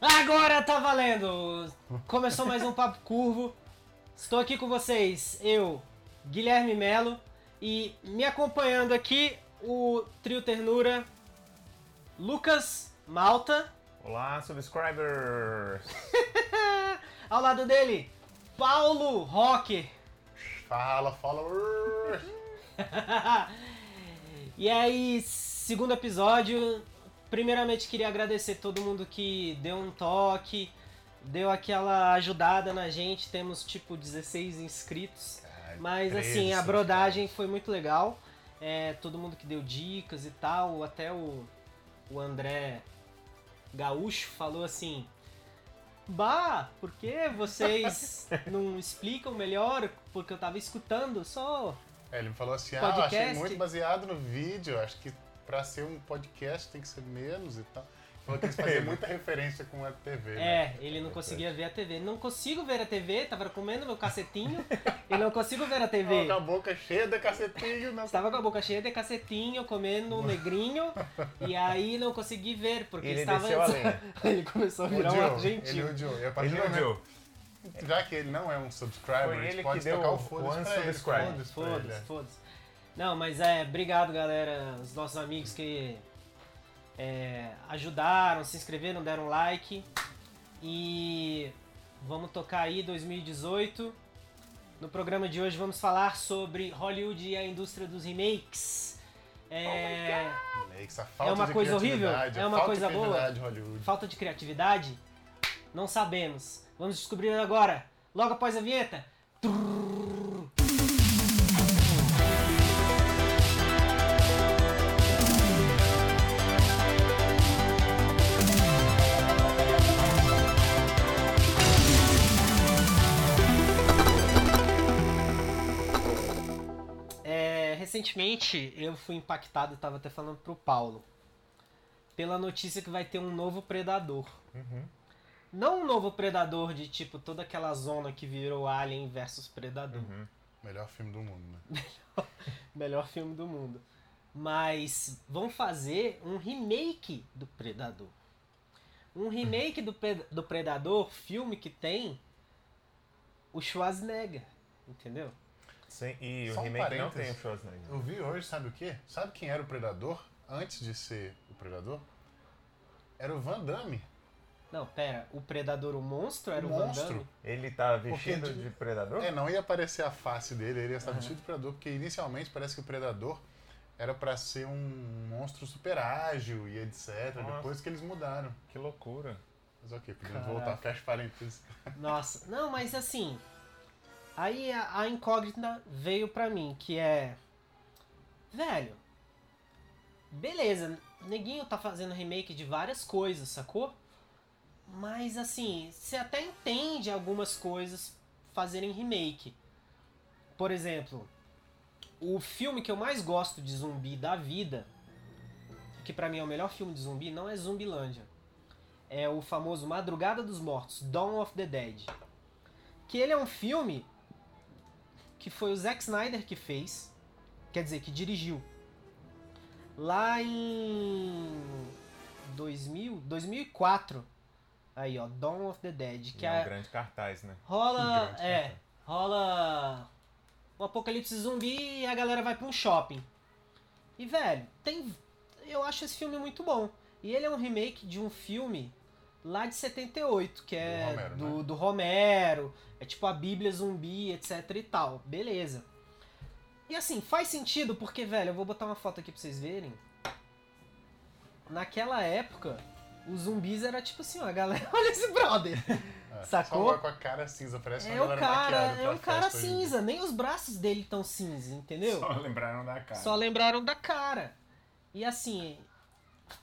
Agora tá valendo! Começou mais um Papo Curvo. Estou aqui com vocês, eu, Guilherme Melo, e me acompanhando aqui o trio Ternura, Lucas Malta. Olá, subscribers! Ao lado dele, Paulo Rocker. Fala, followers! e aí, segundo episódio. Primeiramente, queria agradecer todo mundo que deu um toque, deu aquela ajudada na gente. Temos tipo 16 inscritos. Mas 13 assim, a brodagem foi muito legal. É, todo mundo que deu dicas e tal, até o, o André Gaúcho falou assim: Bah, por que vocês não explicam melhor? Porque eu tava escutando só. É, ele me falou assim: ah, eu achei Podcast? muito baseado no vídeo. Acho que pra ser um podcast tem que ser menos e tal. Falou que eles faziam muita referência com a TV. né? É, ele não conseguia ver a TV. Não consigo ver a TV, tava comendo meu cacetinho e não consigo ver a Tava TV. com a boca cheia de cacetinho na Estava com a boca cheia de cacetinho, comendo um negrinho, e aí não consegui ver, porque Ele estava. desceu a lenha. ele começou a virar um argentino. Ele odiou. E a partir Ele momento- odiou. Já que ele não é um subscriber, Foi a gente ele pode que deu tocar o foda-se. Foda-se é. foda-se. Não, mas é, obrigado galera, os nossos amigos que é, ajudaram, se inscreveram, deram like. E vamos tocar aí 2018. No programa de hoje vamos falar sobre Hollywood e a indústria dos remakes. É, falta É uma de coisa horrível? É uma coisa boa? Hollywood. falta de criatividade? Não sabemos. Vamos descobrir agora, logo após a vinheta. É, recentemente eu fui impactado, tava até falando pro Paulo, pela notícia que vai ter um novo predador. Uhum. Não um novo predador de tipo toda aquela zona que virou Alien versus Predador. Uhum. Melhor filme do mundo, né? Melhor filme do mundo. Mas vão fazer um remake do Predador. Um remake do, do Predador, filme que tem o Schwarzenegger. Entendeu? Sim, e o Só um remake não parênteses. tem o Schwarzenegger. Eu vi hoje, sabe o quê? Sabe quem era o Predador antes de ser o Predador? Era o Van Damme. Não, pera. O Predador, o monstro, era o, O Van monstro. Damme? Ele tá vestido Porque de- predador? É, não ia aparecer a face dele, ele ia estar vestido de Predador, porque inicialmente parece que o Predador era pra ser um monstro super ágil e etc. Nossa. Depois que eles mudaram. Que loucura. Mas ok, podemos Caraca. voltar, fecha parênteses. Nossa, não, mas assim. Aí a, a incógnita veio pra mim, que é. Velho. Beleza, neguinho tá fazendo remake de várias coisas, sacou? Mas assim, você até entende algumas coisas fazerem remake. Por exemplo, o filme que eu mais gosto de zumbi da vida, que pra mim é o melhor filme de zumbi, não é Zumbilândia é o famoso Madrugada dos Mortos, Dawn of the Dead. Que ele é um filme que foi o Zack Snyder que fez, quer dizer, que dirigiu. Lá em 2000, 2004. Aí, ó, Dawn of the Dead, que E é um é, grande cartaz, né? rola, grande é, cartaz. rola um apocalipse zumbi e a galera vai pra um shopping. E velho, tem eu acho esse filme muito bom. E ele é um remake de um filme lá de 78, que é Do Romero, do, né? do Romero, é tipo a Bíblia zumbi, etc e tal. Beleza. E assim, faz sentido porque, velho, eu vou botar uma foto aqui pra vocês verem. Naquela época, os zumbis era tipo assim, ó, a galera, olha esse brother. É, Sacou? Só com a cara cinza, parece É uma o cara, é um cara hoje cinza, nem os braços dele tão cinza, entendeu? Só lembraram da cara. Só lembraram da cara. E assim,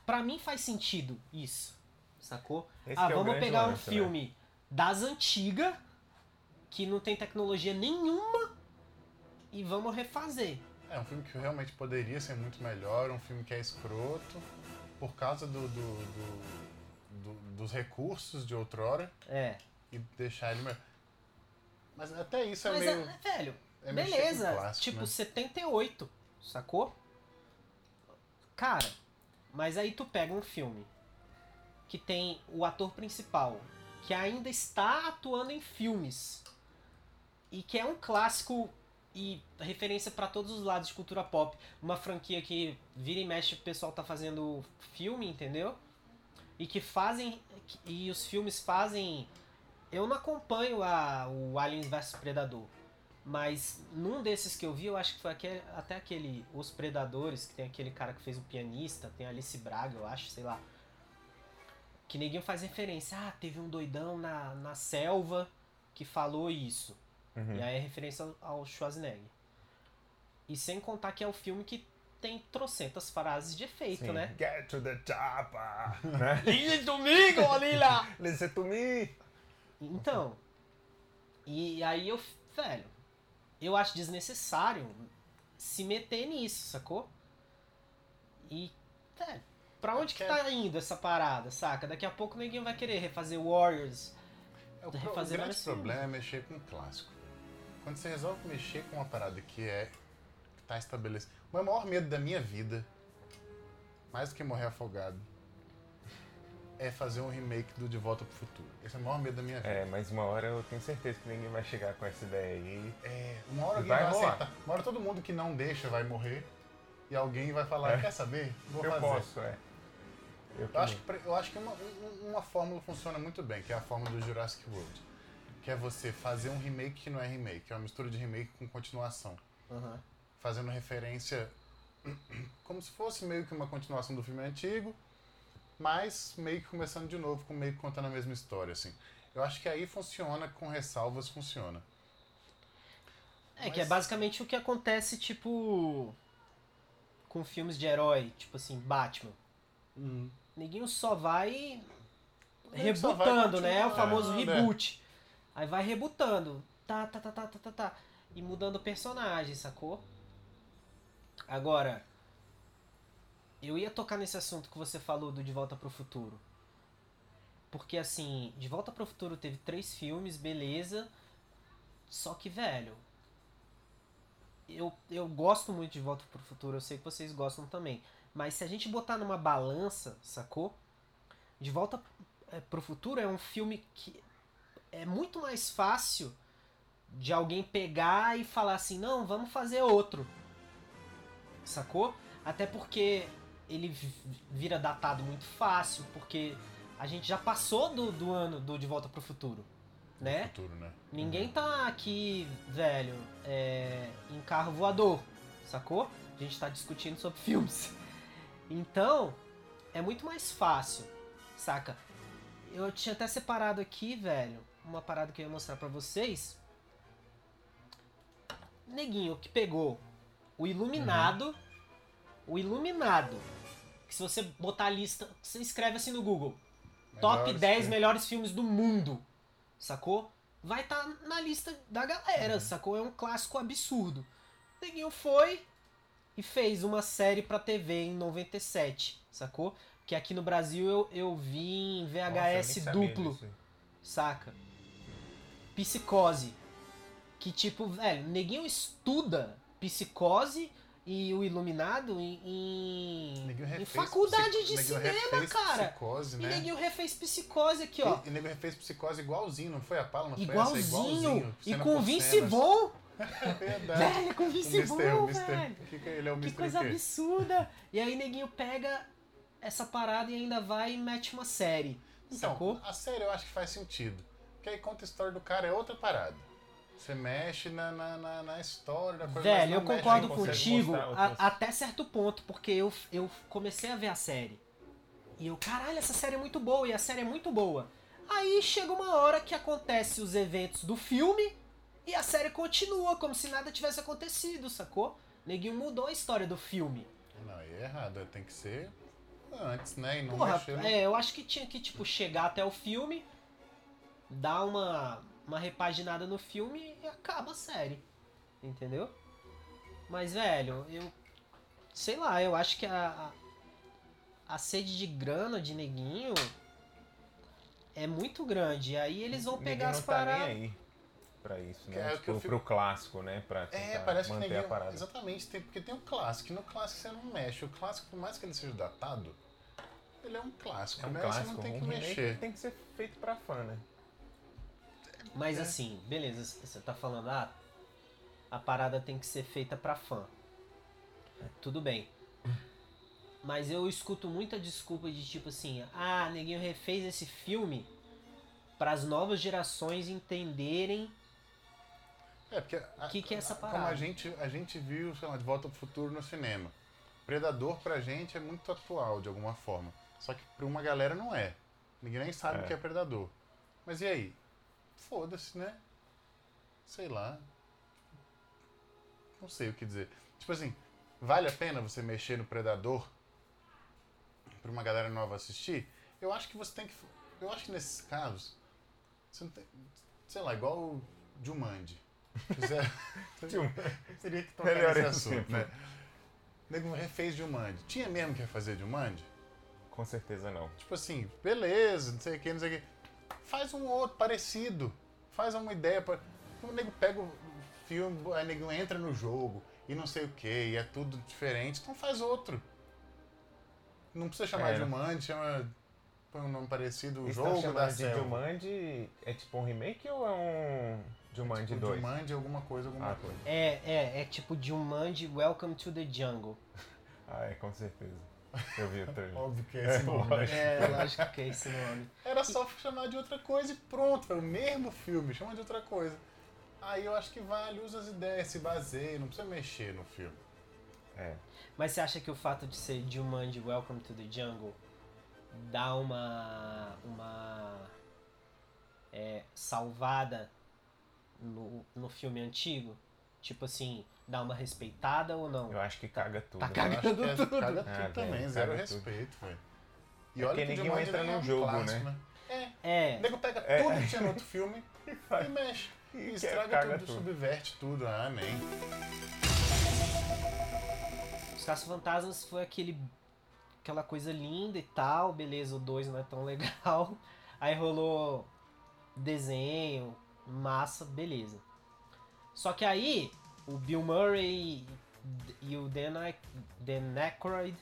pra mim faz sentido isso, sacou? Esse ah, é vamos grande pegar um lance, né? filme das antigas, que não tem tecnologia nenhuma, e vamos refazer. É um filme que realmente poderia ser muito melhor, um filme que é escroto, por causa do, do- do- do- dos recursos de outrora, É. e deixar ele melhor. Mas até isso é Mas, meio. é, velho, é com beleza, plástico, tipo né? 78, sacou? Cara, mas aí tu pega um filme que tem o ator principal, que ainda está atuando em filmes. E que é um clássico e referência para todos os lados de cultura pop. Uma franquia que vira e mexe o pessoal tá fazendo filme, entendeu? E que fazem. E os filmes fazem. Eu não acompanho a, o Aliens vs Predador. Mas num desses que eu vi, eu acho que foi aquele, até aquele Os Predadores, que tem aquele cara que fez o pianista, tem Alice Braga, eu acho, sei lá. Que ninguém faz referência. Ah, teve um doidão na, na selva que falou isso. Uhum. E aí é referência ao Schwarzenegger. E sem contar que é o filme que tem trocentas frases de efeito, Sim. né? Get to the chopper, né? Listen to me, Gorila! Listen to me. Então, e aí eu, velho, eu acho desnecessário se meter nisso, sacou? E, velho, pra onde que tá indo essa parada, saca? Daqui a pouco ninguém vai querer refazer Warriors. É, o, de pro- o refazer grande problema é mexer com o clássico. Quando você resolve mexer com uma parada que é. que tá estabelecida. O meu maior medo da minha vida, mais do que morrer afogado, é fazer um remake do De Volta pro Futuro. Esse é o maior medo da minha vida. É, mas uma hora eu tenho certeza que ninguém vai chegar com essa ideia aí. É, uma hora alguém vai vai, rolar. aceitar. Uma hora todo mundo que não deixa vai morrer. E alguém vai falar, É. quer saber? Vou eu fazer. posso, é. Eu, Eu acho que, eu acho que uma, um- uma fórmula funciona muito bem, que é a fórmula do Jurassic World. Que é você fazer um remake que não é remake, é uma mistura de remake com continuação. Aham. Fazendo referência como se fosse meio que uma continuação do filme antigo, mas meio que começando de novo, com meio que contando a mesma história, assim. Eu acho que aí funciona, com ressalvas funciona. É, que é Mas- basicamente o que acontece, tipo. Com filmes de herói, tipo assim, Batman. Ninguém só vai Ele só vai rebutando, né? O famoso é. reboot. Aí vai rebutando. Tá, tá, tá, tá, tá, tá, tá. E mudando o personagem, sacou? Agora, eu ia tocar nesse assunto que você falou do De Volta pro Futuro. Porque assim, De Volta pro Futuro teve três filmes, beleza. Só que, velho, eu, eu gosto muito de Volta pro Futuro, eu sei que vocês gostam também. Mas se a gente botar numa balança, sacou? De Volta eh, pro Futuro é um filme que é muito mais fácil de alguém pegar e falar assim, não, vamos fazer outro. Sacou? Até porque ele vi- vira datado muito fácil, porque a gente já passou do, do ano do De Volta pro Futuro, né? Futuro, né? Ninguém tá aqui, velho, é, em carro voador, sacou? A gente tá discutindo sobre filmes. Então, é muito mais fácil, saca? Eu tinha até separado aqui, velho, uma parada que eu ia mostrar pra vocês. Neguinho que pegou o Iluminado, o Iluminado, que se você botar a lista, você escreve assim no Google, top Melhores 10 filmes. melhores filmes do mundo, sacou? Vai estar na lista da galera, Uhum. sacou? É um clássico absurdo. Neguinho foi e fez uma série pra TV em 97, sacou? Que aqui no Brasil eu, eu vi em Nossa, VHS sabia duplo, disso. saca? Psicose. Que tipo, velho, Neguinho estuda Psicose e o Iluminado em, em, Neguinho em faculdade de Neguinho cinema, cara. Psicose, E né? Neguinho refez Psicose aqui, ó. E, e nego refez psicose igualzinho, não foi a Paula? Não foi Igualzinho. essa? Igualzinho. E com Vince cenas. É verdade. Velho, com O Vince. Vaughn, o Mr. velho. Que que ele é o Que Mr. coisa absurda. E aí Neguinho pega essa parada e ainda vai e mete uma série. Então, sacou? a série eu acho que faz sentido. Porque aí conta a história do cara, é outra parada. Você mexe na, na, na, na história da coisa Velho, eu concordo contigo a- até certo ponto, porque eu, eu comecei a ver a série. E eu, caralho, essa série é muito boa, e a série é muito boa. Aí chega uma hora que acontece os eventos do filme e a série continua, como se nada tivesse acontecido, sacou? Neguinho mudou a história do filme. Não, aí é errado. Tem que ser antes, né? E não Porra, mexer no... é, eu acho que tinha que, tipo, chegar até o filme, dar uma, uma repaginada no filme e acaba a série. Entendeu? Mas, velho, eu. Sei lá, eu acho que a. A, a sede de grana de neguinho é muito grande. Aí eles vão pegar as tá paradas. Pra isso, É, né? o que eu Tipo, fico- pro clássico, né? Pra É, parece que manter ninguém... a parada. Exatamente, tem, porque tem o clássico. E no clássico você não mexe. O clássico, por mais que ele seja datado, ele é um clássico, É um né? clássico. Você não tem um que mexer. tem que ser feito pra fã, né? Mas É. assim, beleza, você tá falando, ah, a parada tem que ser feita pra fã. Tudo bem. Mas eu escuto muita desculpa de tipo assim, ah, neguinho refez esse filme para as novas gerações entenderem É, porque O que que é essa Como parada? a gente, a gente viu, sei lá, De Volta pro Futuro no cinema. Predador pra gente é muito atual, de alguma forma. Só que pra uma galera não é. Ninguém nem sabe É. o que é Predador. Mas e aí? Foda-se, né? Sei lá. Não sei o que dizer. Tipo assim, vale a pena você mexer no Predador pra uma galera nova assistir? Eu acho que você tem que. Eu acho que nesses casos. Você não tem. Sei lá, igual o Jumanji. Fizer- Teria que tocar Melhor nesse exemplo. assunto, né? O nego refez Jumanji. Tinha mesmo que refazer Jumanji? Com certeza não. Tipo assim, beleza, não sei o que, não sei o que. Faz um outro parecido. Faz uma ideia. Pra... O nego pega o filme, aí o nego entra no jogo e não sei o que, e é tudo diferente. Então faz outro. Não precisa chamar É. de Jumanji, chama. Põe um nome parecido, o jogo da chamando de selva. Jumanji é tipo um remake ou é um Jumanji Tipo, 2? Jumanji, alguma coisa, alguma Ah, coisa. É, é, é tipo Jumanji Welcome to the Jungle. Ah, é, com certeza. Eu vi o trailer. Óbvio que é É, esse nome, né? lógico. É, lógico que é esse nome. Era só chamar de outra coisa e pronto, é o mesmo filme, chama de outra coisa. Aí eu acho que vale, usa as ideias, se baseia, não precisa mexer no filme. É. Mas você acha que o fato de ser Jumanji Welcome to the Jungle dá uma uma é, salvada no, no filme antigo? Tipo assim, dá uma respeitada ou não? Eu acho que caga tudo. Tá né? cagando. É, tudo. caga Ah, tudo também, velho, zero respeito, velho. E É olha porque que ninguém entra nem no é um jogo, clássico, né? É, O nego pega É. tudo que tinha no outro filme e mexe. E e estraga tudo, tudo. subverte tudo. Ah, nem. Os Caça-Fantasmas foi aquele aquela coisa linda e tal, beleza, o 2 não é tão legal. Aí rolou desenho, massa, beleza. Só que aí o Bill Murray e o Dan, Aykroyd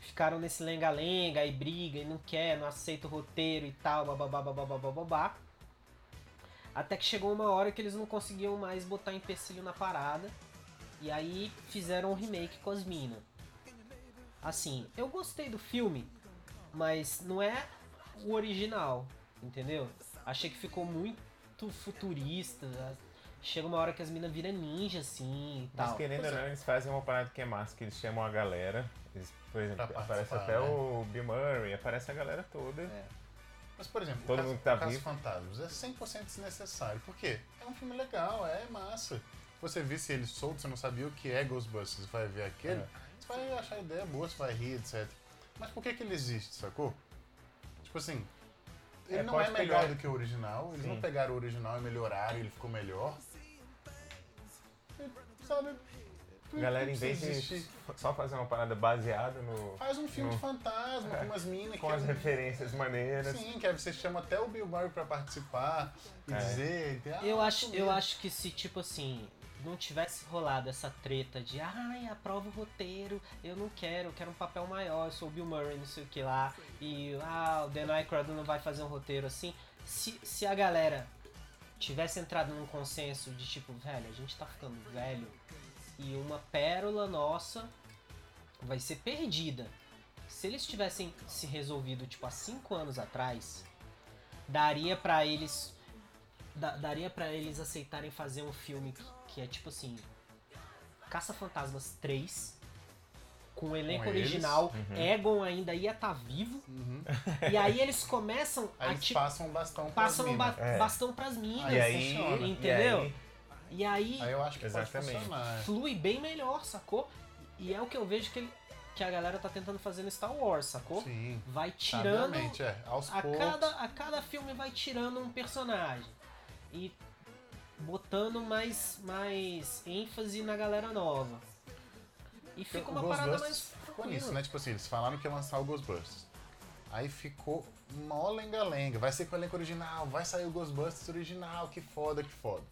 ficaram nesse lenga-lenga e briga e não quer, não aceita o roteiro e tal, bababá, bababá, bababá. Até que chegou uma hora que eles não conseguiam mais botar empecilho na parada. E aí fizeram um remake com as minas. Assim, eu gostei do filme, mas não é o original, entendeu? Achei que ficou muito futurista. Chega uma hora que as minas viram ninja, assim e Mas tal. querendo ou Pois é. não, eles fazem uma parada que é massa, que eles chamam a galera. Eles, por exemplo, Pra aparece até né? o Bill Murray, aparece a galera toda. É. Mas, por exemplo, Todo o Caso, mundo tá o Caso. Fantasmas é 100% desnecessário. Por quê? É um filme legal, é massa. Se você visse ele solto, você não sabia o que é Ghostbusters, você vai ver aquele, É. você vai achar a ideia boa, você vai rir, etc. Mas por que, que ele existe, sacou? Tipo assim, ele É, não é melhor pegar- do que o original, eles Sim. não pegaram o original e melhoraram, ele ficou melhor. E, sabe? galera, em vez de existir? só fazer uma parada baseada no, Faz um filme no- de fantasma, com umas minas com que as é- referências maneiras. Sim, que aí você chama até o Bill Murray pra participar e É. dizer. ah, Eu acho, eu acho que se, tipo assim, não tivesse rolado essa treta de ai, aprova o roteiro, eu não quero, eu quero um papel maior, eu sou o Bill Murray, não sei o que lá, e ah, o Dan Aykroyd não vai fazer um roteiro assim. Se, se a galera tivesse entrado num consenso de tipo, velho, a gente tá ficando velho e uma pérola nossa vai ser perdida. Se eles tivessem se resolvido, tipo, há cinco anos atrás, daria pra eles da- daria pra eles aceitarem fazer um filme que, que é tipo assim Caça-Fantasmas 3 com o elenco Com original, Uhum. Egon ainda ia estar vivo Uhum. e aí eles começam Aí a eles tipo, passam um bastão pra passam um ba É. bastão pras minas, E aí, funciona. entendeu? E aí, E aí Aí eu acho que Exatamente. pode funcionar. flui bem melhor, sacou? E é o que eu vejo que, ele- que a galera tá tentando fazer no Star Wars, sacou? Sim. Vai tirando é. Aos a poucos. cada, a cada filme vai tirando um personagem e botando mais, mais ênfase na galera nova. E fica o uma parada mais ficou nisso, né? Tipo assim, eles falaram que ia lançar o Ghostbusters. Aí ficou mó lenga-lenga. Vai ser com o elenco original, vai sair o Ghostbusters original, que foda, que foda.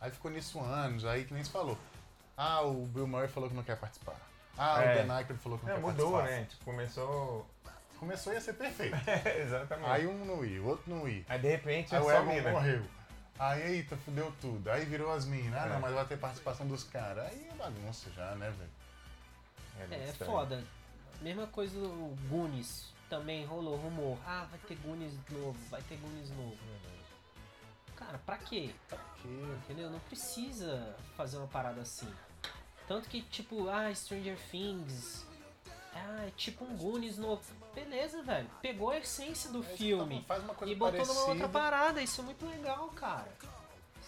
Aí ficou nisso anos, aí que nem se falou. Ah, o Bill Murray falou que não quer participar. Ah, É. o Dan Aykroyd falou que não, Não, quer mudou, participar. né? Tipo, começou. Começou a ser perfeito. Exatamente. Aí um não ia, o outro não ia. Aí de repente Aí é o Egon morreu. Aí, eita, fudeu tudo. Aí virou as minas. Ah, É. não, mas vai ter participação dos caras. Aí é bagunça já, né, velho? muito É, estranho. foda. Mesma coisa do Goonies. Também rolou rumor. Ah, vai ter Goonies novo, vai ter Goonies novo. Cara, pra quê? Pra quê? Entendeu? Não precisa fazer uma parada assim. Tanto que, tipo, ah, Stranger Things. Ah, é tipo um Goonies novo. Beleza, velho. Pegou a essência do filme Faz uma coisa e botou parecida. numa outra parada. Isso é muito legal, cara.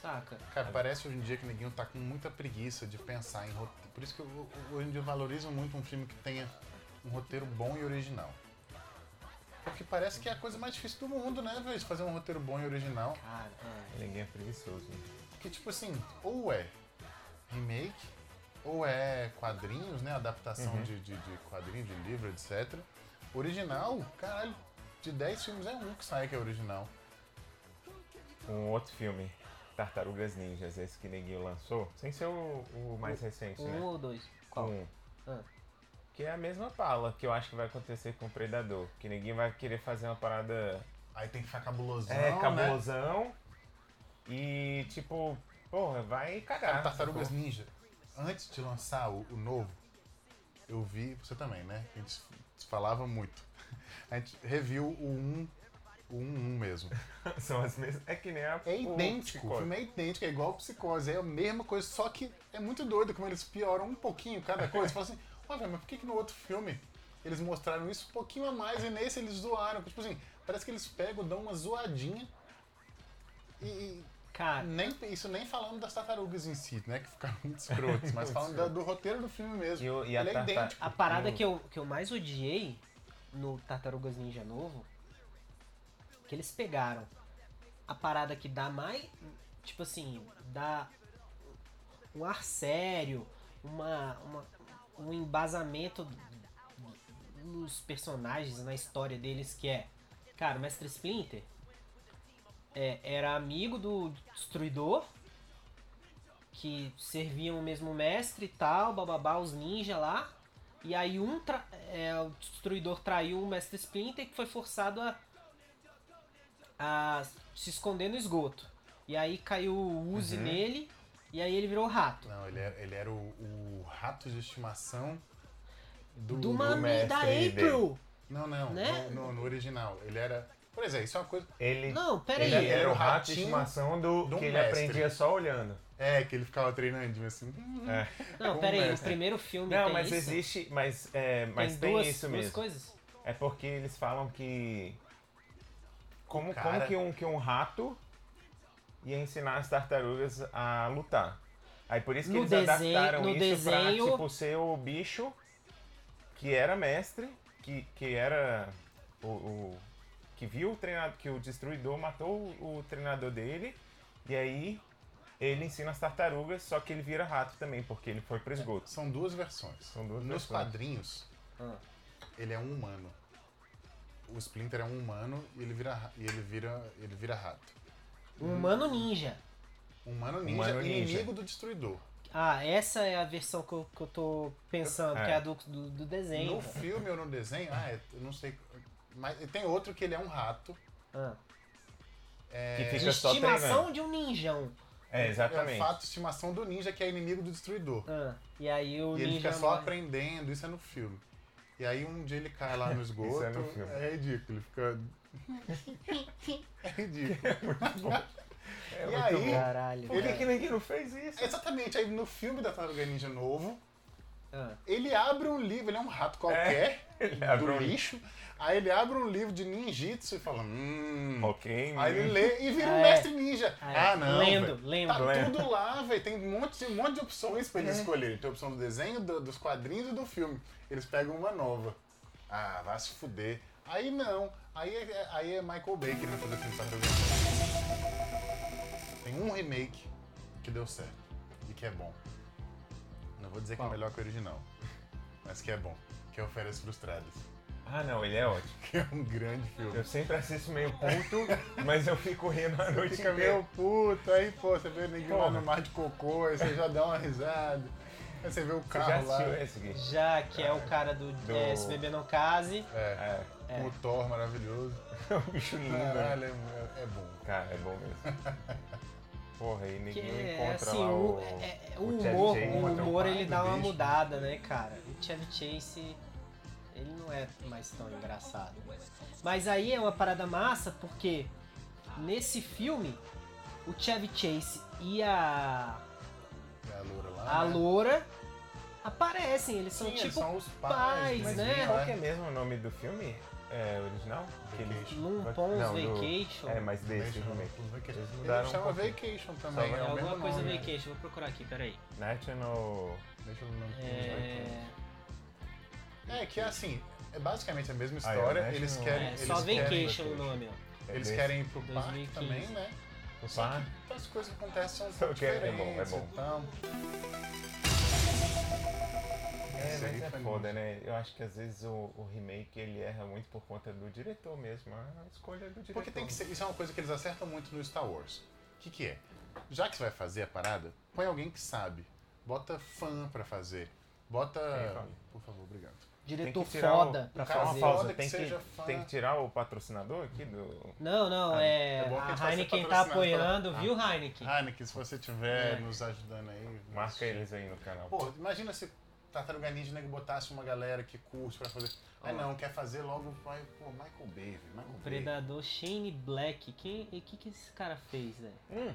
Saca? Cara, parece hoje em dia que ninguém tá com muita preguiça de pensar em roteiro. Por isso que eu, eu- hoje em dia eu valorizo muito um filme que tenha um roteiro bom e original. Porque parece que é a coisa mais difícil do mundo, né, velho? Fazer um roteiro bom e original. Cara, é. Ninguém é preguiçoso. Porque, tipo assim, ou é remake, ou é quadrinhos, né? Adaptação Uhum. de, de, de quadrinho, de livro, etc. Original, caralho, de 10 filmes é um que sai que é original. Um outro filme, Tartarugas Ninjas, esse que ninguém lançou, sem ser o, o mais recente, Um né? ou dois? Qual? Um. Ah. Que é a mesma pala que eu acho que vai acontecer com o Predador. Que ninguém vai querer fazer uma parada Aí tem que ficar cabulosão, é, né? cabulosão e tipo, porra, vai cagar. Cara, Tartarugas sacou? Ninja, antes de lançar o, o novo, eu vi, você também, né? A gente falava muito. A gente reviu o 1, o 1, 1 mesmo. São as mesmas. É que nem a. É o idêntico, o Psicose. filme é idêntico, é igual Psicose, é a mesma coisa, só que é muito doido como eles pioram um pouquinho cada coisa. Você fala assim, ó, velho, mas por que, que no outro filme eles mostraram isso um pouquinho a mais e nesse eles zoaram? Tipo assim, parece que eles pegam, dão uma zoadinha e Cara, nem, isso nem falando das tartarugas em si, né? Que ficaram muito escrotos, mas falando da- do roteiro do filme mesmo. E, o- e a Ele é idêntico. a parada que eu, que eu mais odiei no Tartarugas Ninja novo, que eles pegaram a parada que dá mais, tipo assim, dá um ar sério, uma, uma- um embasamento nos personagens, na história deles, que é, cara, o Mestre Splinter é, era amigo do Destruidor, que serviam o mesmo mestre e tal, bababá, os ninjas lá. E aí um é, o destruidor traiu o mestre Splinter que foi forçado a, a se esconder no esgoto. E aí caiu o Uzi Uhum. nele e aí ele virou rato. Não, ele era, ele era o, o rato de estimação do. Do mami mestre da dele. April! Não, não, Né? no, no- no original. Ele era. Por exemplo, isso é uma coisa. Ele, Não, pera ele era o rato de estimação do, do que ele mestre. aprendia só olhando. É, que ele ficava treinando assim. É. Não, com pera o aí, o mestre. primeiro filme Não, tem mas isso? existe. Mas, é, mas tem, duas, isso duas mesmo. coisas? É porque eles falam que. Como, cara- como que, um, que um rato ia ensinar as tartarugas a lutar. Aí por isso que No eles desenho- adaptaram isso desenho- pra tipo, ser o bicho que era mestre, que, que era o, o- que viu o treinador, que o destruidor matou o, o treinador dele, e aí ele ensina as tartarugas, só que ele vira rato também, porque ele foi pro esgoto. São duas versões. São duas Nos versões. quadrinhos, Ah. ele é um humano. O Splinter é um humano e ele vira, ra- e ele vira, ele vira rato. Um humano ninja. Um humano ninja, Humano ninja. inimigo do destruidor. Ah, essa é a versão que eu, que eu tô pensando, É. que é a do, do, do desenho. No filme ou no desenho, ah, é- eu não sei. Mas tem outro que ele é um rato. Ah. É, Que fica só estimação treinando. de um ninjão. É, É exatamente. o fato estimação do ninja, que é inimigo do destruidor. Ah, e aí o E ele ninja fica só morre. aprendendo, isso é no filme. E aí um dia ele cai lá no esgoto. é no filme. É ridículo, ele fica. é ridículo. É E muito aí- bom. Caralho. Por que, cara. que ninguém não fez isso? Exatamente, aí no filme da Tartaruga Ninja novo, Ah. ele abre um livro, ele é um rato qualquer, Ele do abre um- lixo. Aí ele abre um livro de ninjitsu e fala, hum. Ok, Aí ele lê e vira um Ah, é. mestre ninja. Ah, é. Ah, não. Lendo, velho. lendo. Tá Lendo. tudo lá, velho. Tem um monte, um monte de opções pra eles É. escolherem. Tem a opção do desenho, do- dos quadrinhos e do filme. Eles pegam uma nova. Ah, vai se fuder. Aí não. Aí é, aí é Michael Bay querendo fazer filme Ninja. Tem um remake que deu certo e que é bom. Não vou dizer que é melhor que o original, mas que é bom. Que é o Férias Frustradas. Ah, não, ele é ótimo. Que é um grande filme. Eu sempre assisto meio puto, mas eu fico rindo a noite Fica inteira. meio puto, aí pô, você vê ninguém lá no mar de cocô, aí você já dá uma risada. Aí você vê o Você já carro lá. esse, Gui? Já que é o cara do, Do- é, Se Beber Não Case. É. É. É. O Thor maravilhoso. o bicho lindo. né? Caralho, é, é bom. Cara, é bom mesmo. Porra, aí Que ninguém é encontra assim, lá o, o, é- é- o o humor, Chase. o humor ele dá uma bicho. mudada, né, cara? O Chevy Chase, ele não é mais tão engraçado. Mas aí é uma parada massa porque nesse filme o Chevy Chase e a, É a loura lá. a né? loura aparecem, eles são Sim, eles tipo são os pais, pais, Mas né? qual que é mesmo o nome do filme é, original? Que eles- Vacation. Lumpons Não, do- Vacation. É, mas desse Vacation, remake. Vacation. Eles mudaram um chama pouquinho. Vacation também, é É alguma coisa nome. Vacation, vou procurar aqui, peraí. National... Deixa eu É, É que é assim, é basicamente a mesma Ah, é, história, National- eles querem. é eles só Vacation o nome, ó. é Eles desse. querem ir pro parque 2015. também, né? O Só par? que as coisas que acontecem são um pouco que é bom, é diferentes bom. e tal. É, Esse aí mas é foda, né? Eu acho que às vezes o, o remake ele erra muito por conta do diretor mesmo. A escolha do diretor. Porque tem que ser, isso é uma coisa que eles acertam muito no Star Wars. O que, que é? Já que você vai fazer a parada, põe alguém que sabe. Bota fã pra fazer. Bota. É. Por favor, obrigado. Diretor que tirar o- foda pra uma fazer. foda pausa, que tem que, fã. tem que tirar o patrocinador aqui do. Não, não, Ah, é. é bom que a a ser Heineken tá patrocinado apoiando, pela- viu, Heineken? Heineken, se você estiver É. nos ajudando aí. Marca eles aí no canal. Pô, imagina se Tartaruga Ninja né, que botasse uma galera que curte pra fazer. Ah, não, quer fazer logo, vai, pô, Michael Bay, velho. Michael Bay. Predador Shane Black. Quem, e o que, que esse cara fez, velho? Hum,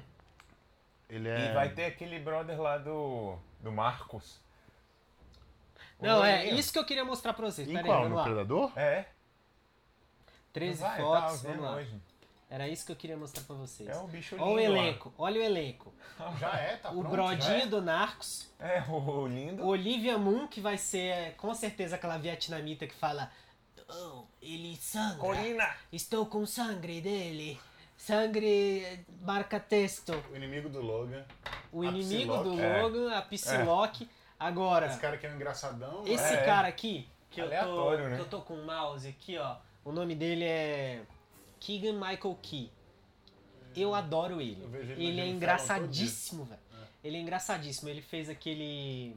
Ele é. E vai ter aquele brother lá do. do Marcos. Não, é isso que eu queria mostrar pra vocês. Em Pera aí, qual? vamos No lá. Predador? É. 13 Vai, fotos, vendo vamos lá. hoje. Era isso que eu queria mostrar pra vocês. É o bicho lindo. Olha o lá. elenco, olha o elenco. Já é, tá o pronto. Brodinho é? do Narcos, É, o lindo. Olivia Moon, que vai ser com certeza aquela vietnamita que fala Oh, ele sangra. Corina! Estou com sangue dele. Sangue marca texto. O inimigo do Logan. O A inimigo do Psylocke. É. Logan, a Psylocke. Agora, Esse cara que é um engraçadão. esse É. cara aqui, que eu, tô, Aleatório, né? que eu tô com o mouse aqui, ó. O nome dele é Keegan Michael Key. Eu adoro ele. Eu vejo ele Ele é engraçadíssimo, velho. Ele é engraçadíssimo. Ele fez aquele.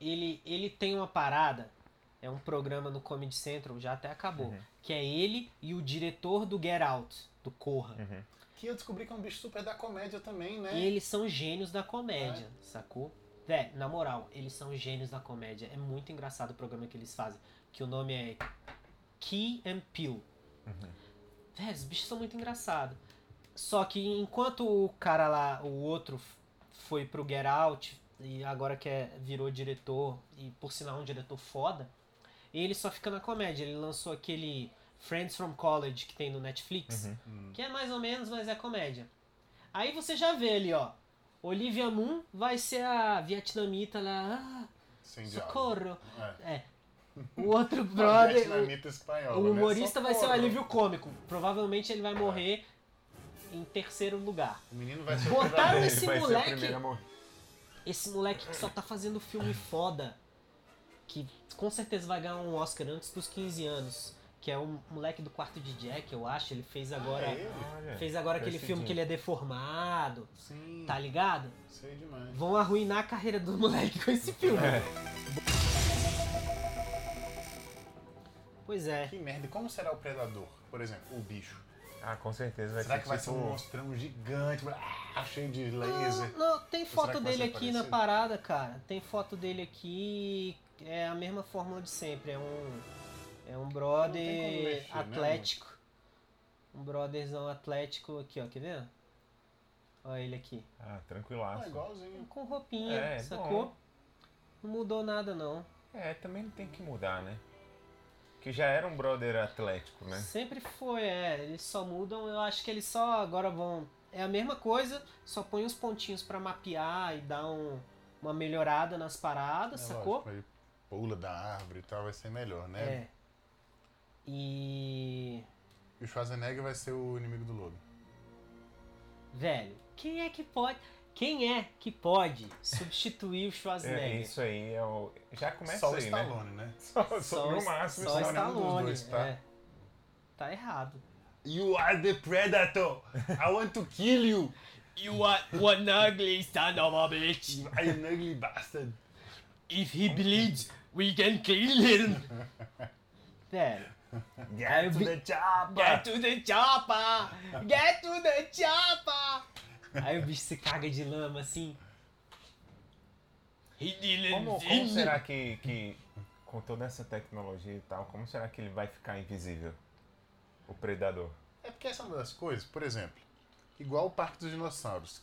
Ele, ele tem uma parada. É um programa no Comedy Central, já até acabou. Uhum. Que é ele e o diretor do Get Out, do Corra. Uhum. Que eu descobri que é um bicho super da comédia também, né? E eles são gênios da comédia, É. sacou? Véi, na moral, eles são gênios da comédia. É muito engraçado o programa que eles fazem. Que o nome é Key and Peele. Uhum. Véi, os bichos são muito engraçados. Só que enquanto o cara lá, o outro, foi pro Get Out e agora que é, virou diretor, e por sinal um diretor foda, ele só fica na comédia. Ele lançou aquele Friends from College que tem no Netflix. Uhum. Hum. Que é mais ou menos, mas é comédia. Aí você já vê ali, ó. Olivia Moon vai ser a vietnamita lá. Ah, Sem diálogo. socorro. É. É. O outro brother. espanhola, O, o né? humorista vai ser o alívio cômico. Provavelmente ele vai morrer em terceiro lugar. O menino vai ser o Botaram pesadelo. esse o moleque-. Esse moleque que só tá fazendo filme foda. Que com certeza vai ganhar um Oscar antes dos 15 anos. Que é o moleque do quarto de Jack, eu acho. Ele fez agora. Ah, ele? Fez agora aquele Percy filme que ele é deformado. Sim. Tá ligado? Sei demais. Vão arruinar a carreira do moleque com esse filme. É. Pois é. Que merda. Como será o predador? Por exemplo, o bicho. Ah, com certeza vai será ser que vai tipo... ser um monstrão gigante, ah, cheio de laser? Não, não, tem foto dele aqui na parecido? parada, cara. Tem foto dele aqui. É a mesma fórmula de sempre. É um. É um brother mexer, né, atlético. Um brotherzão atlético aqui, ó. Quer ver? Olha ele aqui. Ah, Ah, tranquilaço. igualzinho. Com roupinha, É, sacou? bom. Não mudou nada, não. É, também não tem que mudar, né? Que já era um brother atlético, né? Sempre foi, é. Eles só mudam, eu acho que eles só agora vão. É a mesma coisa, só põe uns pontinhos pra mapear e dar um, uma melhorada nas paradas, É sacou? lógico, ele pula da árvore e tal, vai ser melhor, né? É. E. E o Schwarzenegger vai ser o inimigo do Logan. Velho, quem é que pode. Quem é que pode substituir o É, Schwarzenegger? isso aí é o... Já começa Só o aí, né? Stallone, né? Só, só, no máximo só Stallone é dos Stallone. dois, tá? é. Tá errado. You are the predator! I want to kill you! You are one ugly son of a bitch. You are an ugly bastard! If he bleeds, we can kill him. Velho. Get to vi- the chopper! Get to the chopper! Get to the chopper! Aí o bicho se caga de lama assim. Como, como será que, que, com toda essa tecnologia e tal, como será que ele vai ficar invisível? O predador. É porque essa é uma das coisas, por exemplo, igual o Parque dos Dinossauros,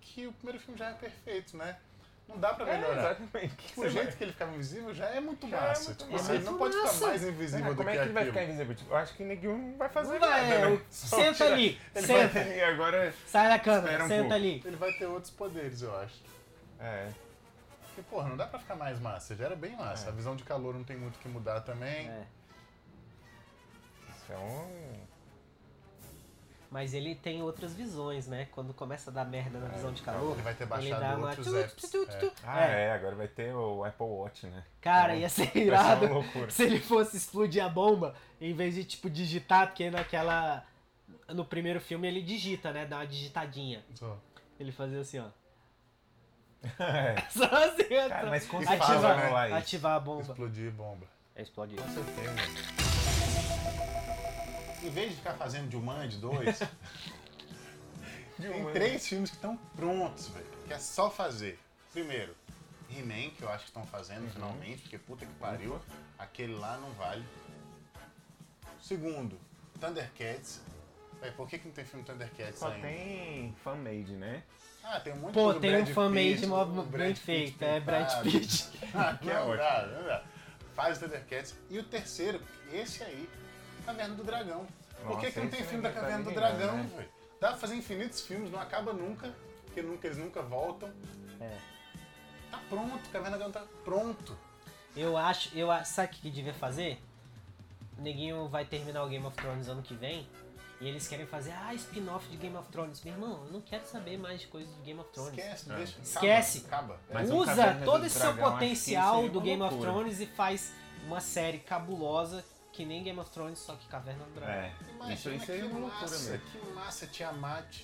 que o primeiro filme já é perfeito, né? Não dá pra melhorar. exatamente. Que que o você jeito vai- que ele ficava invisível já é muito Já é massa. muito tipo, massa. assim, ele não pode ficar massa. mais invisível Ah, do como que é que ele vai ficar invisível? Tipo, eu acho que ninguém não vai fazer Não vai, nada, é, né? senta tirar- ali, Ele senta. vai e agora... Sai da câmera, um senta pouco. ali. Ele vai ter outros poderes, eu acho. É, Porque, porra, não dá pra ficar mais massa. Já era bem massa. É. A visão de calor não tem muito o que mudar também. É. isso é um... Mas ele tem outras visões, né? Quando começa a dar merda na visão de Então, calor. ele vai ter ele baixado dá uma. outros tu, apps. tu, tu, tu. Ah, É. é. agora vai ter o Apple Watch, né? Cara, Então, ia ser irado se ele fosse explodir a bomba, em vez de, tipo, digitar, porque naquela. No primeiro filme ele digita, né? Dá uma digitadinha. Só. Ele fazia assim, ó. É. Só assim, ó. Cara, mas com E certeza fala, né? Ativar a bomba. Explodir bomba. É, explode. Com certeza. Em vez de ficar fazendo Jumanji 2, tem Jumanji. três filmes que estão prontos, velho. Que é só fazer. Primeiro, He-Man, que eu acho que estão fazendo finalmente, porque puta que pariu. Aquele lá não vale. Segundo, Thundercats. Véi, por que, que não tem filme Thundercats Só ainda? tem fan-made, né? Ah, tem um monte Pô, tem um Brad fan-made bem Brad Pitt feito. É Brad. Pitt. Ah, Que é dá. Faz o Thundercats. E o terceiro, esse aí, Caverna do Dragão. Por que, Nossa, que não tem filme da tá Caverna do Dragão, né? Dá pra fazer infinitos filmes, não acaba nunca, porque nunca, eles nunca voltam. É. Tá pronto, Caverna do Dragão tá pronto. Eu acho, eu acho, sabe o que devia fazer? O Neguinho vai terminar o Game of Thrones ano que vem e eles querem fazer ah, spin-off de Game of Thrones. Meu irmão, eu não quero saber mais de coisas do Game of Thrones. Esquece, É. deixa. Esquece. Acaba. um Usa do todo esse seu potencial seria do Game of loucura. Thrones e faz uma série cabulosa que nem Game of Thrones, só que Caverna do Dragão. É. Imagina Isso aí seria que uma loucura massa, mesmo. que massa Tiamat.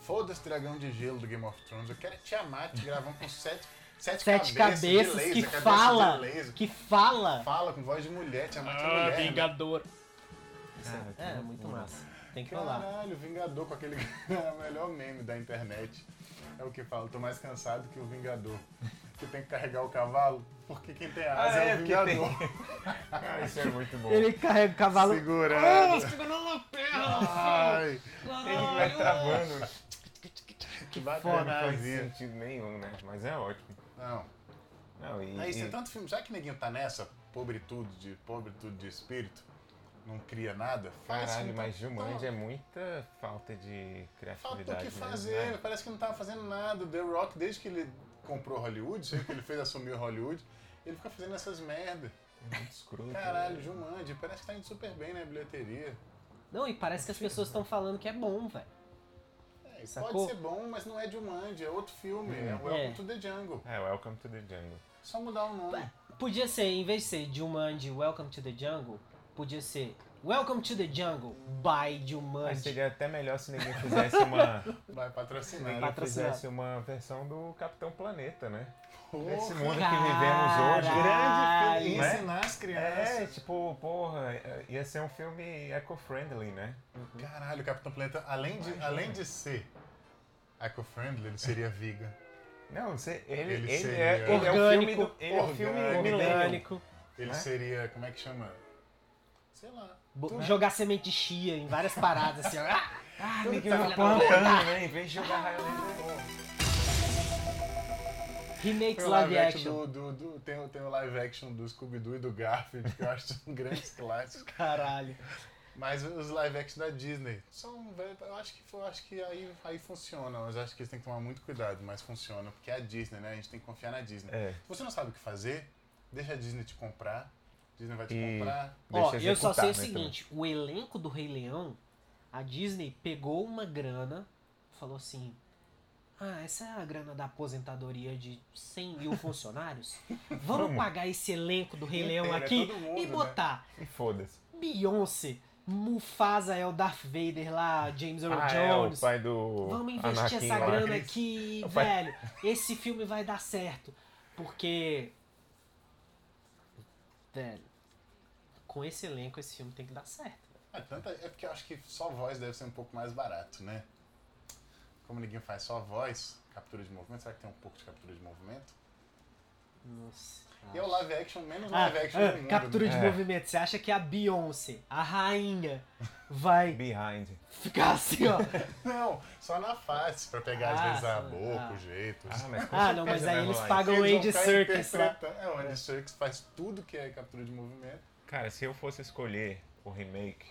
Foda-se dragão de gelo do Game of Thrones. Eu quero é Tiamat gravando com sete, sete, Sete cabeças, de cabeças laser, que cabeça fala, de laser. que fala. Fala com voz de mulher, Tiamat é Ah, mulher. né? Vingador. Cara, É, loucura. muito massa. Tem que rolar. Caralho, Vingador com aquele. é o melhor meme da internet. É o que fala, tô mais cansado que o Vingador. Que tem que carregar o cavalo, porque quem tem asa Ah, é, é, o Vingador. Cara, isso é muito bom. Ele carrega o cavalo. Segurando. Ah, segurando na perna. Ai, Ele vai travando. que Não faz sentido nenhum, né? Mas é ótimo. Não. Não, e, Aí tem e- tanto filme, já que neguinho tá nessa, pobretude de, pobretude de espírito, não cria nada, faz Caralho, filme mas Jumanji é muita falta de Falta o criatividade. que mesmo, fazer, né? parece que não tava fazendo nada. O The Rock, desde que ele comprou Hollywood, sei que ele fez assumir Hollywood, ele fica fazendo essas merda. É Muito escroto. Caralho, né? Jumanji, parece que tá indo super bem na bilheteria. Não, e parece que as pessoas estão falando que é bom, velho. É, Sacou? pode ser bom, mas não é Jumanji, é outro filme, é Hum. Welcome É. to the Jungle. É, Welcome to the Jungle. Só mudar o nome. Podia ser, em vez de ser Jumanji Welcome to the Jungle, podia ser Welcome to the Jungle by Mas Jumanji. seria até melhor se ninguém fizesse uma. Vai patrocinar. Patrocinado. fizesse uma versão do Capitão Planeta, né? Porra, Esse mundo que vivemos hoje. Grande filme. né? Ensinar as crianças. É, tipo, porra, ia ser um filme eco-friendly, né? Caralho, o Capitão Planeta, além de, além de ser eco-friendly, ele seria vegan. Não, você, ele, Ele ele, seria é, ele é o filme orgânico, do. Ele é o filme orgânico. Orgânico. Ele Né? seria, como é que chama? Sei lá. Bo- Jogar semente de chia em várias paradas, assim, ó. Ah, Ah, Tudo tá plantando, né? Em vez de jogar raio laser. remakes live live action. action do, do, do- tem, o- tem o live action do Scooby-Doo e do Garfield, que eu acho um grandes clássicos. Caralho. Mas os live action da Disney são, eu acho que, eu acho que aí, aí funciona, mas eu acho que eles têm que tomar muito cuidado, mas funciona, porque é a Disney, né? A gente tem que confiar na Disney. É. Se você não sabe o que fazer, deixa a Disney te comprar, Disney vai te E- comprar. Ó, eu só sei o né, seguinte, o elenco do Rei Leão, a Disney pegou uma grana, falou assim, ah, essa é a grana da aposentadoria de 100 mil funcionários, vamos Vamos. pagar esse elenco do Rei Leão é aqui todo mundo, e né? botar E foda-se. Beyoncé, Mufasa é o Darth Vader lá, James Earl Ah, é, o Jones, pai do. Vamos investir Anakin essa lá. grana aqui, O pai- velho. Esse filme vai dar certo. Porque. Velho. com esse elenco, esse filme tem que dar certo. É, tanta, é porque eu acho que só voz deve ser um pouco mais barato, né? Como ninguém faz só voz, captura de movimento, será que tem um pouco de captura de movimento? Nossa. E é o live action menos Ah, live action ah, do mundo. captura né? de É. movimento. Você acha que a Beyoncé, a rainha, vai Behind. ficar assim, ó? Não, só na face, pra pegar às Ah, vezes a boca, ah. o jeito. Ah, mas Ah, não, mas aí vai eles pagam o Eles vão Andy Serkis interpretando- É, o Andy Serkis faz tudo que é captura de movimento. Cara, se eu fosse escolher o remake.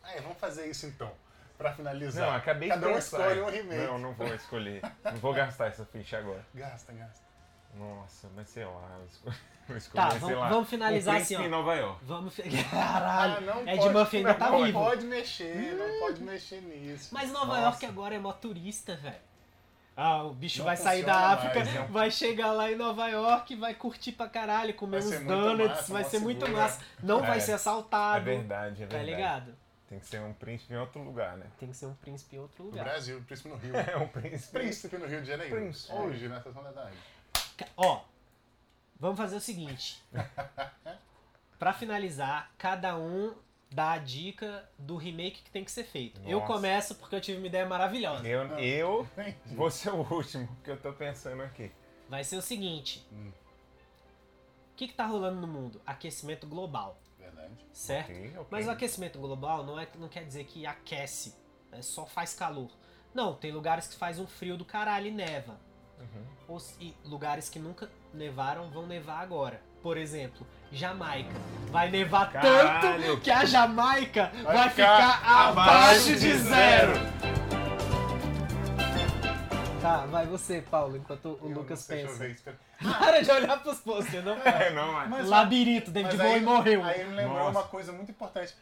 Ah, é, vamos fazer isso então, pra finalizar. Não, acabei Cada de um pensar. escolhe um remake. Não, não vou escolher. Não vou gastar essa ficha agora. Gasta, gasta. Nossa, mas sei lá. eu Eu escolhi, Tá, sei vamos- lá. vamos finalizar o Príncipe assim, ó. em Nova York. Vamos. fi- Caralho! Ah, não Ed pode- Murphy ainda tá não vivo. pode mexer, não pode mexer nisso. Mas Nova Nossa. York agora é motorista, velho. Ah, o bicho Não vai sair da mais, África, não. vai chegar lá em Nova York, vai curtir pra caralho, comer Vai uns ser muito donuts, massa, vai mó ser muito segura. massa. Não vai É. ser É assaltado. verdade, é Tá verdade. ligado? Tem que ser um príncipe em outro lugar, né? Tem que ser um príncipe em outro No lugar. Brasil, príncipe no Rio. É um príncipe. príncipe no Rio de Janeiro. Príncipe. Hoje, na Estação da Tarde. Ó, vamos fazer o seguinte. pra finalizar, cada um dá a dica do remake que tem que ser feito. Eu Nossa. começo porque eu tive uma ideia maravilhosa. Eu, eu Entendi. vou ser o último, porque eu tô pensando aqui. Vai ser o seguinte. Hum. O que, que tá rolando no mundo? Aquecimento global, Verdade. certo? Ok, ok. Mas o aquecimento global não, é, não quer dizer que aquece, né? só faz calor. Não, tem lugares que faz um frio do caralho e neva. Uhum. Ou se- e lugares que nunca nevaram vão nevar agora. Por exemplo, Jamaica. Vai nevar Caralho! tanto que a Jamaica vai, Vai ficar, ficar abaixo de de zero. Tá, vai você, Paulo, enquanto o Eu Lucas sei, deixa eu pensa. ver, espera. Para de olhar pros posters, não É, não, mas... Labirinto, David Bowie morreu. Aí me lembrou Nossa. uma coisa muito importante.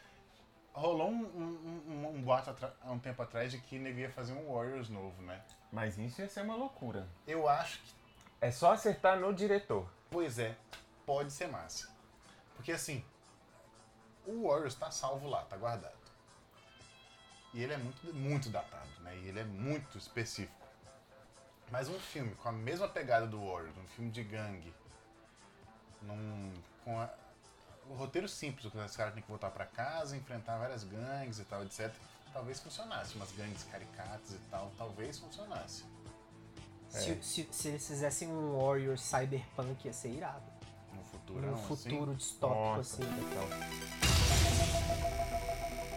Rolou um, um, um, um boato há um tempo atrás de que nego ia fazer um Warriors novo, né? mas isso ia ser uma loucura. Eu acho que, É só acertar no diretor. pois é, pode ser massa. Porque assim, o Warriors tá salvo lá, tá guardado. E ele é muito, muito datado, né? E ele é muito específico. Mas um filme com a mesma pegada do Warriors, um filme de gangue, num, com a- o roteiro simples, que os caras têm que voltar pra casa, enfrentar várias gangues e tal, etc. Talvez funcionasse, umas gangues caricatas e tal, talvez funcionasse. Se, se, se eles fizessem um Warrior Cyberpunk, ia ser irado. No futuro, Num assim. futuro distópico, Nossa, assim. então.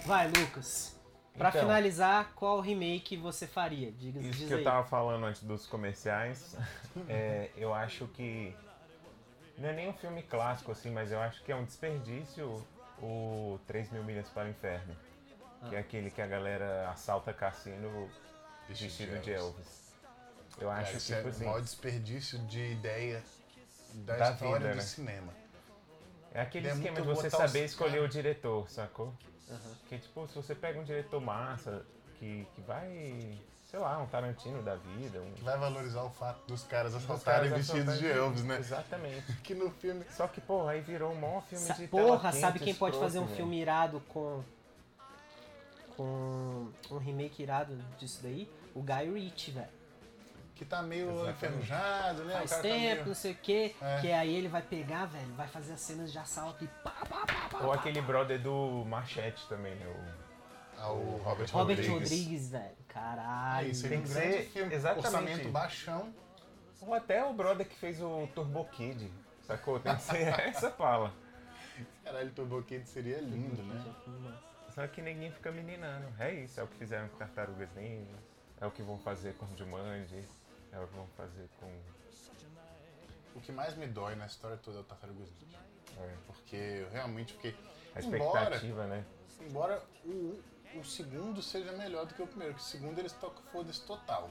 Vai, Lucas. Pra Então. finalizar, qual remake você faria? Diga, Isso diz que eu aí. tava falando antes dos comerciais, é, eu acho que não é nem um filme clássico assim, mas eu acho que é um desperdício o 3 mil milhas para o inferno, que é aquele que a galera assalta cassino vestido de Elvis. Eu Cara, acho que isso é tipo o assim, maior desperdício de ideia da, Da história vida, do né? cinema. é aquele é esquema de você saber escolher cara- o diretor, sacou? Aham. Que tipo, se você pega um diretor massa que, que vai, sei lá, um Tarantino da vida, um Que vai valorizar o fato dos caras dos assaltarem caras vestidos de Elvis, né? Exatamente. Que no filme. Só que, porra, aí virou um maior filme Sa- de Porra, sabe quem pode fazer um filme irado com. Com um remake irado disso daí? O Guy Ritchie, velho. Que tá meio Exatamente. enferrujado, né? Faz o cara tempo, tá meio... não sei o que. É. Que aí ele vai pegar, velho, vai fazer as cenas de assalto e pá, pá, pá, pá. Ou aquele brother do Machete também, né? O- Ah, o Robert, Robert Rodrigues. Rodrigues, velho. Caralho. Aí seria Tem um que grande ser filme. exatamente Orçamento isso. baixão. Ou até o brother que fez o Turbo Kid, sacou? Tem que ser essa fala. Caralho, Turbo Kid seria lindo, né? Só que ninguém fica meninando. É isso, é o que fizeram com Tartarugas Ninja, é o que vão fazer com Jumanji, é o que vão fazer com... O que mais me dói na história toda é o Tartarugas Ninja. é, Porque eu realmente fiquei... a Embora- expectativa, né? Embora o, o segundo seja melhor do que o primeiro, que o segundo eles tocam foda-se total.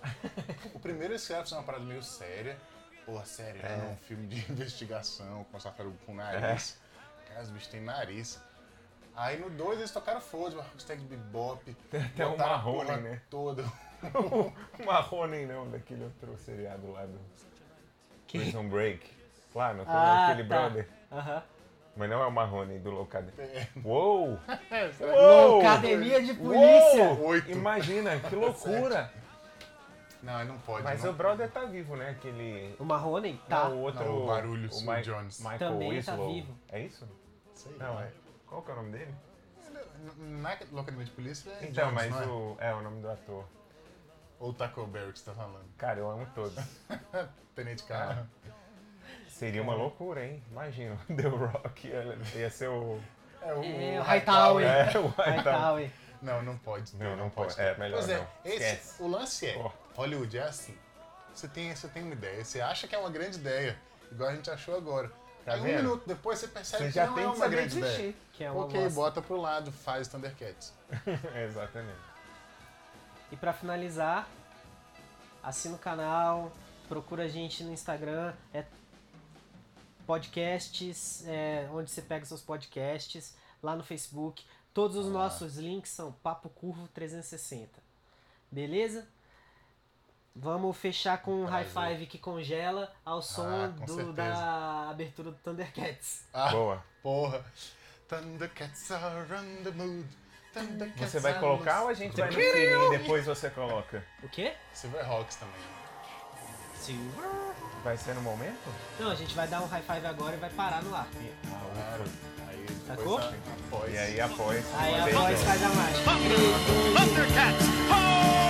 o primeiro eles querem fazer uma parada meio séria. Porra, sério, É. né? Um filme de investigação com tartaruga com nariz. Cara, os bichos têm nariz. Aí no 2 eles tocaram foda-se, Rocksteady Bebop. Tem até um a Marrone, né? Toda. o Marrone não, daquele outro seriado lá do Prison Break. Lá, foi Ah, aquele tá. brother. Aham. Mas não é o Marrone do Loucademia. É. Uou! Uou, Academia de Polícia. Uou! Oito. Imagina, que loucura! Não, não pode. Mas não. o brother tá vivo, né? Aquele. O Marrone? Tá. Não, o outro. Não, o Barulhos, o Jones. Michael Também tá Winslow. vivo. É isso? Sei Não, é. Qual que é o nome dele? N- Na Loucamente Polícia é Então, Jones, mas não é? o. É o nome do ator. Ou Taco Bell que você tá falando. Cara, eu amo todos. Tenente Carro. Seria uma loucura, hein? Imagina, The Rock ia, ser o. É o, É, o Hightower. É, o Hightower. Não, não pode. ter, Não, não pode. ter. É, melhor Pois é, não. esse- Esquece. o lance é. Hollywood é assim. Você tem, você tem uma ideia, você acha que é uma grande ideia, igual a gente achou agora. Tá Aí um vendo? minuto depois você percebe Você que já não tem é uma grande ideia. desistir. Que é uma ok, bota pro lado, faz Thundercats. Exatamente. E pra finalizar, assina o canal, procura a gente no Instagram, é podcasts, é, onde você pega seus podcasts, lá no Facebook. Todos os nossos links são Papo Curvo 360. Beleza? Vamos fechar com um high five que congela ao som Ah, do- da abertura do Thundercats. Ah, Boa. porra. Thundercats are on the mood. Thundercats Você vai colocar ou a gente vai no e depois você coloca? O quê? Silverhawks também. Vai ser no momento? Não, a gente vai dar um high five agora e vai parar no ar. Claro. Aí depois Sacou? a- após. E aí após. Aí uma a vez voz só. faz a mágica. Thundercats! Ho!